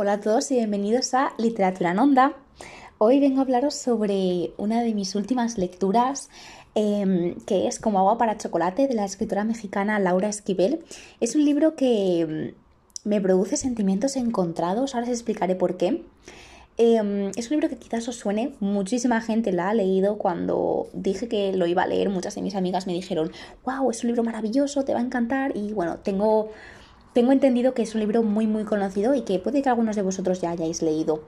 Hola a todos y bienvenidos a Literatura en Onda. Hoy vengo a hablaros sobre una de mis últimas lecturas, em, que es Como agua para chocolate, de la escritora mexicana Laura Esquivel. Es un libro que em, me produce sentimientos encontrados, ahora os explicaré por qué. Em, es un libro que quizás os suene, muchísima gente la ha leído cuando dije que lo iba a leer, muchas de mis amigas me dijeron, wow, es un libro maravilloso, te va a encantar y bueno, tengo tengo entendido que es un libro muy muy conocido y que puede que algunos de vosotros ya hayáis leído.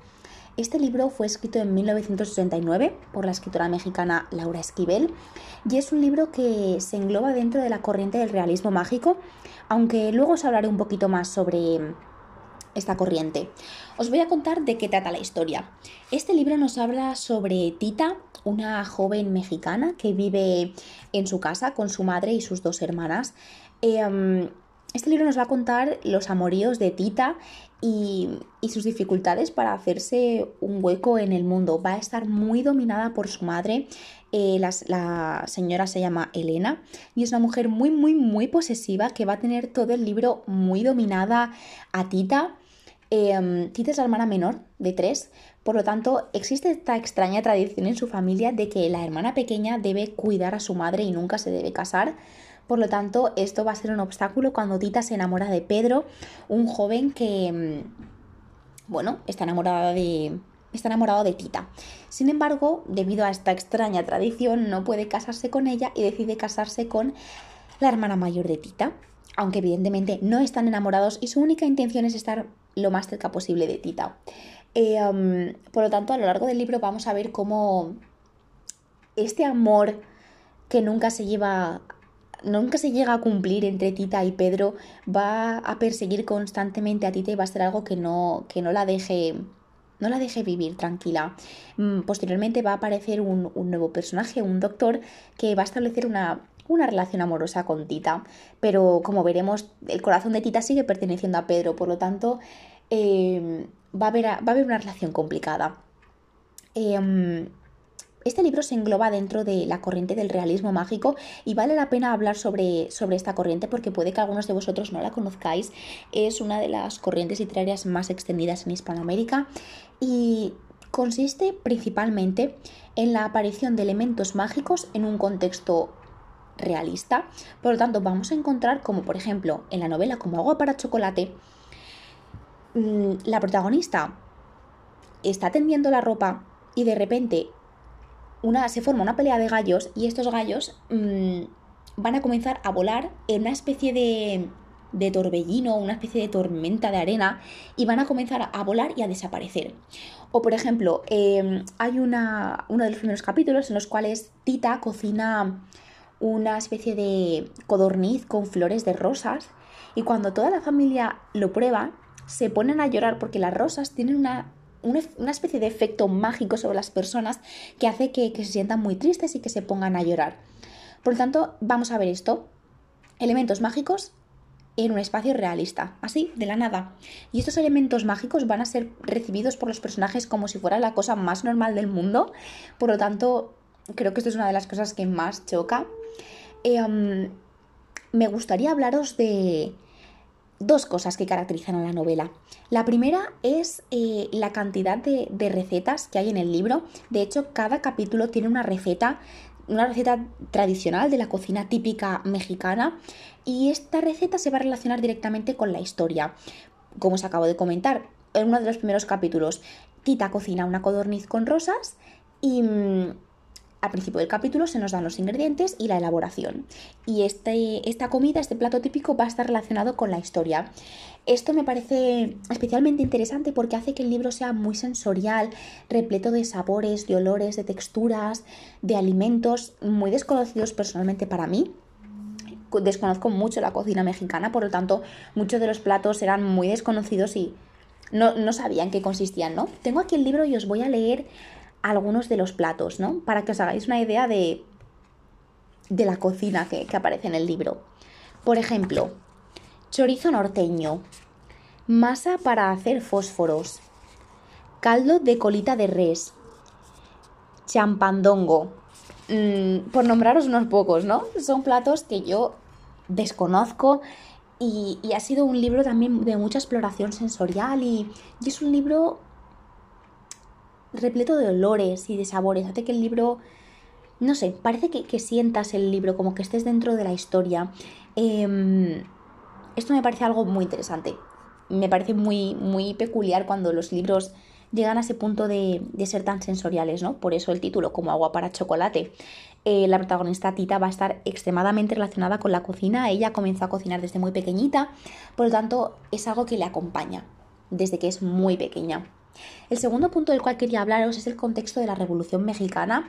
Este libro fue escrito en 1969 por la escritora mexicana Laura Esquivel y es un libro que se engloba dentro de la corriente del realismo mágico, aunque luego os hablaré un poquito más sobre esta corriente. Os voy a contar de qué trata la historia. Este libro nos habla sobre Tita, una joven mexicana que vive en su casa con su madre y sus dos hermanas. Em, este libro nos va a contar los amoríos de Tita y, sus dificultades para hacerse un hueco en el mundo. Va a estar muy dominada por su madre. Eh, la, señora se llama Elena y es una mujer muy, muy, muy posesiva que va a tener todo el libro muy dominada a Tita. Em, Tita es la hermana menor de tres, por lo tanto existe esta extraña tradición en su familia de que la hermana pequeña debe cuidar a su madre y nunca se debe casar. Por lo tanto, esto va a ser un obstáculo cuando Tita se enamora de Pedro, un joven que, mm, bueno, está enamorado de, está enamorado de Tita. Sin embargo, debido a esta extraña tradición, no puede casarse con ella y decide casarse con la hermana mayor de Tita, aunque evidentemente no están enamorados y su única intención es estar lo más cerca posible de Tita. Eh, um, por lo tanto, a lo largo del libro vamos a ver cómo este amor que nunca se lleva nunca se llega a cumplir entre Tita y Pedro, va a perseguir constantemente a Tita y va a ser algo que no, que no la deje no la deje vivir tranquila. Mm, posteriormente va a aparecer un, nuevo personaje, un doctor, que va a establecer una, una, relación amorosa con Tita. Pero como veremos, el corazón de Tita sigue perteneciendo a Pedro, por lo tanto, eh, va, a haber, va, a haber, una relación complicada. Eh, este libro se engloba dentro de la corriente del realismo mágico y vale la pena hablar sobre, sobre, esta corriente porque puede que algunos de vosotros no la conozcáis. Es una de las corrientes literarias más extendidas en Hispanoamérica y consiste principalmente en la aparición de elementos mágicos en un contexto realista. Por lo tanto, vamos a encontrar como por ejemplo en la novela Como agua para chocolate, mm, la protagonista está tendiendo la ropa y de repente una, se forma una pelea de gallos y estos gallos mm, van a comenzar a volar en una especie de, de torbellino, una especie de tormenta de arena y van a comenzar a volar y a desaparecer. O por ejemplo, em, hay una, uno de los primeros capítulos en los cuales Tita cocina una especie de codorniz con flores de rosas y cuando toda la familia lo prueba se ponen a llorar porque las rosas tienen una una, especie de efecto mágico sobre las personas que hace que, se sientan muy tristes y que se pongan a llorar. Por lo tanto, vamos a ver esto. Elementos mágicos en un espacio realista, así, de la nada. Y estos elementos mágicos van a ser recibidos por los personajes como si fuera la cosa más normal del mundo. Por lo tanto, creo que esto es una de las cosas que más choca. Em, me gustaría hablaros de, dos cosas que caracterizan a la novela. La primera es eh, la cantidad de, recetas que hay en el libro. De hecho, cada capítulo tiene una receta, una receta tradicional de la cocina típica mexicana y esta receta se va a relacionar directamente con la historia. Como os acabo de comentar, en uno de los primeros capítulos, Tita cocina una codorniz con rosas y... Mm, al principio del capítulo se nos dan los ingredientes y la elaboración. Y este, esta comida, este plato típico, va a estar relacionado con la historia. Esto me parece especialmente interesante porque hace que el libro sea muy sensorial, repleto de sabores, de olores, de texturas, de alimentos muy desconocidos personalmente para mí. Desconozco mucho la cocina mexicana, por lo tanto, muchos de los platos eran muy desconocidos y no, no sabían qué consistían, ¿no? Tengo aquí el libro y os voy a leer algunos de los platos, ¿no? Para que os hagáis una idea de, de la cocina que, que aparece en el libro. Por ejemplo, chorizo norteño, masa para hacer fósforos, caldo de colita de res, champandongo, mm, por nombraros unos pocos, ¿no? Son platos que yo desconozco y, ha sido un libro también de mucha exploración sensorial y, es un libro repleto de olores y de sabores. Hace que el libro, no sé, parece que, sientas el libro, como que estés dentro de la historia. Em, esto me parece algo muy interesante. Me parece muy, muy peculiar cuando los libros llegan a ese punto de, ser tan sensoriales, ¿no? Por eso el título, como agua para chocolate. Eh, la protagonista Tita va a estar extremadamente relacionada con la cocina. Ella comenzó a cocinar desde muy pequeñita, por lo tanto es algo que le acompaña desde que es muy pequeña. El segundo punto del cual quería hablaros es el contexto de la Revolución Mexicana.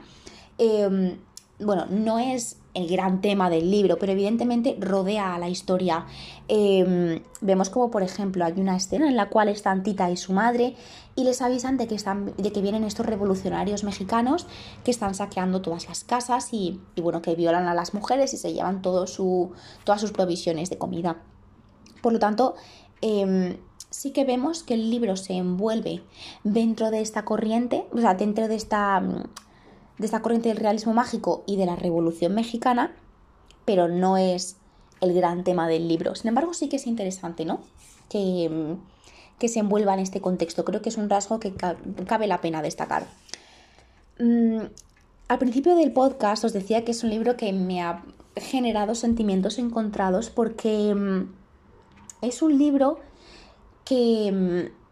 Em, bueno, no es el gran tema del libro, pero evidentemente rodea a la historia. Em, vemos como, por ejemplo, hay una escena en la cual están Tita y su madre y les avisan de que, están, de que vienen estos revolucionarios mexicanos que están saqueando todas las casas y, bueno, que violan a las mujeres y se llevan su, todas sus provisiones de comida. Por lo tanto, em, sí que vemos que el libro se envuelve dentro de esta corriente, o sea, dentro de esta de esta corriente del realismo mágico y de la Revolución Mexicana, pero no es el gran tema del libro. Sin embargo, sí que es interesante, ¿no? Que, que se envuelva en este contexto. Creo que es un rasgo que cabe la pena destacar. Mm, al principio del podcast os decía que es un libro que me ha generado sentimientos encontrados porque mm, es un libro mm,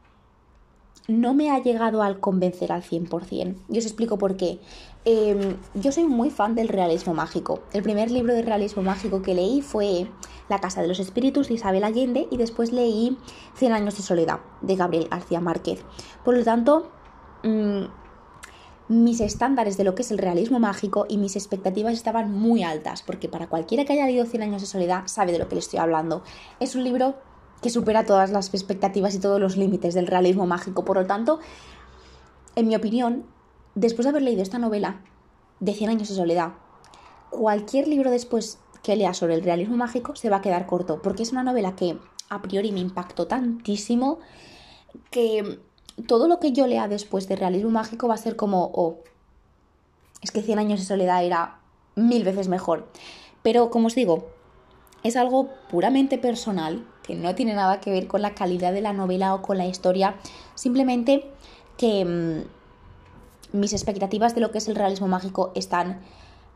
no me ha llegado al convencer al 100%. Y os explico por qué. Em, yo soy muy fan del realismo mágico. El primer libro de realismo mágico que leí fue La Casa de los Espíritus de Isabel Allende y después leí Cien años de soledad de Gabriel García Márquez. Por lo tanto, mm, mis estándares de lo que es el realismo mágico y mis expectativas estaban muy altas, porque para cualquiera que haya leído Cien años de soledad sabe de lo que le estoy hablando. Es un libro que supera todas las expectativas y todos los límites del realismo mágico. Por lo tanto, en mi opinión, después de haber leído esta novela de 100 años de soledad, cualquier libro después que lea sobre el realismo mágico se va a quedar corto, porque es una novela que a priori me impactó tantísimo que todo lo que yo lea después de realismo mágico va a ser como, oh, es que 100 años de soledad era mil veces mejor. Pero como os digo, es algo puramente personal, que no tiene nada que ver con la calidad de la novela o con la historia, simplemente que mm, mis expectativas de lo que es el realismo mágico están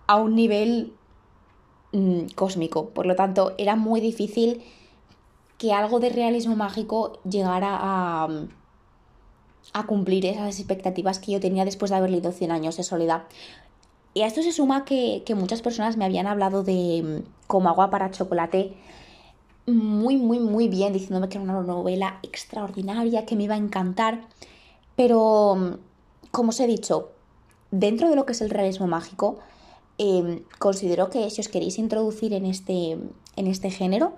a un nivel mm, cósmico, por lo tanto era muy difícil que algo de realismo mágico llegara a, a cumplir esas expectativas que yo tenía después de haber leído 100 años de soledad. Y a esto se suma que, muchas personas me habían hablado de mm, como agua para chocolate muy, muy, muy bien, diciéndome que era una novela extraordinaria, que me iba a encantar. Pero, mm, como os he dicho, dentro de lo que es el realismo mágico, em, considero que si os queréis introducir en este, en este género,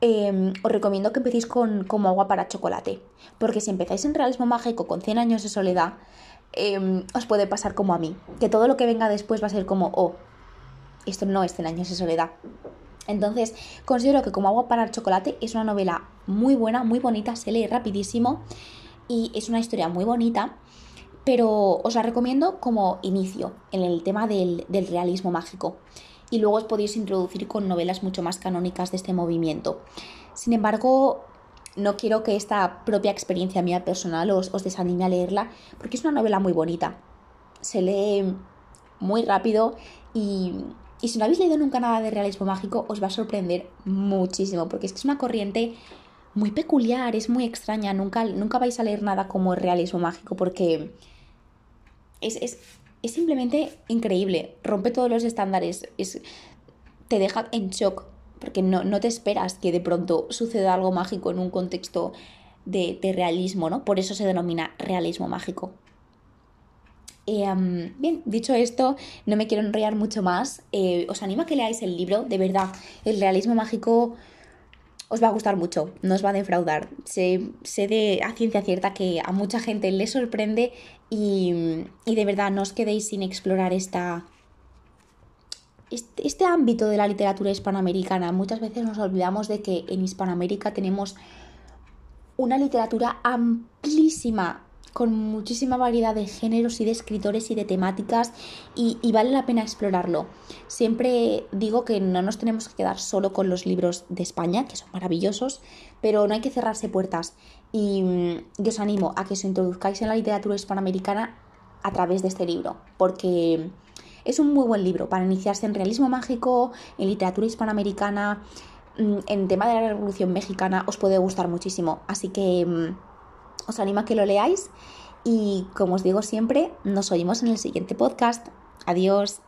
em, os recomiendo que empecéis con como agua para chocolate. Porque si empezáis en realismo mágico con 100 años de soledad, Em, os puede pasar como a mí, que todo lo que venga después va a ser como, oh, esto no es 100 años de soledad. Entonces, considero que como agua para el chocolate es una novela muy buena, muy bonita, se lee rapidísimo y es una historia muy bonita, pero os la recomiendo como inicio en el tema del, del realismo mágico. Y luego os podéis introducir con novelas mucho más canónicas de este movimiento. Sin embargo, no quiero que esta propia experiencia mía personal os, desanime a leerla, porque es una novela muy bonita. Se lee muy rápido y, si no habéis leído nunca nada de realismo mágico, os va a sorprender muchísimo, porque es que es una corriente muy peculiar, es muy extraña. Nunca, nunca vais a leer nada como realismo mágico, porque es, es simplemente increíble. Rompe todos los estándares, es, te deja en shock porque no, te esperas que de pronto suceda algo mágico en un contexto de, realismo, ¿no? Por eso se denomina realismo mágico. Eh, bien, dicho esto, no me quiero enrollar mucho más. Eh, os animo a que leáis el libro, de verdad. El realismo mágico os va a gustar mucho, no os va a defraudar. Sé, sé de a ciencia cierta que a mucha gente le sorprende y, y de verdad no os quedéis sin explorar esta, este ámbito de la literatura hispanoamericana, muchas veces nos olvidamos de que en Hispanoamérica tenemos una literatura amplísima, con muchísima variedad de géneros y de escritores y de temáticas y, vale la pena explorarlo. Siempre digo que no nos tenemos que quedar solo con los libros de España, que son maravillosos, pero no hay que cerrarse puertas y, y os animo a que os introduzcáis en la literatura hispanoamericana a través de este libro, porque es un muy buen libro para iniciarse en realismo mágico, en literatura hispanoamericana, mm, en tema de la Revolución Mexicana, os puede gustar muchísimo. Así que mm, os animo a que lo leáis y como os digo siempre, nos oímos en el siguiente podcast. Adiós.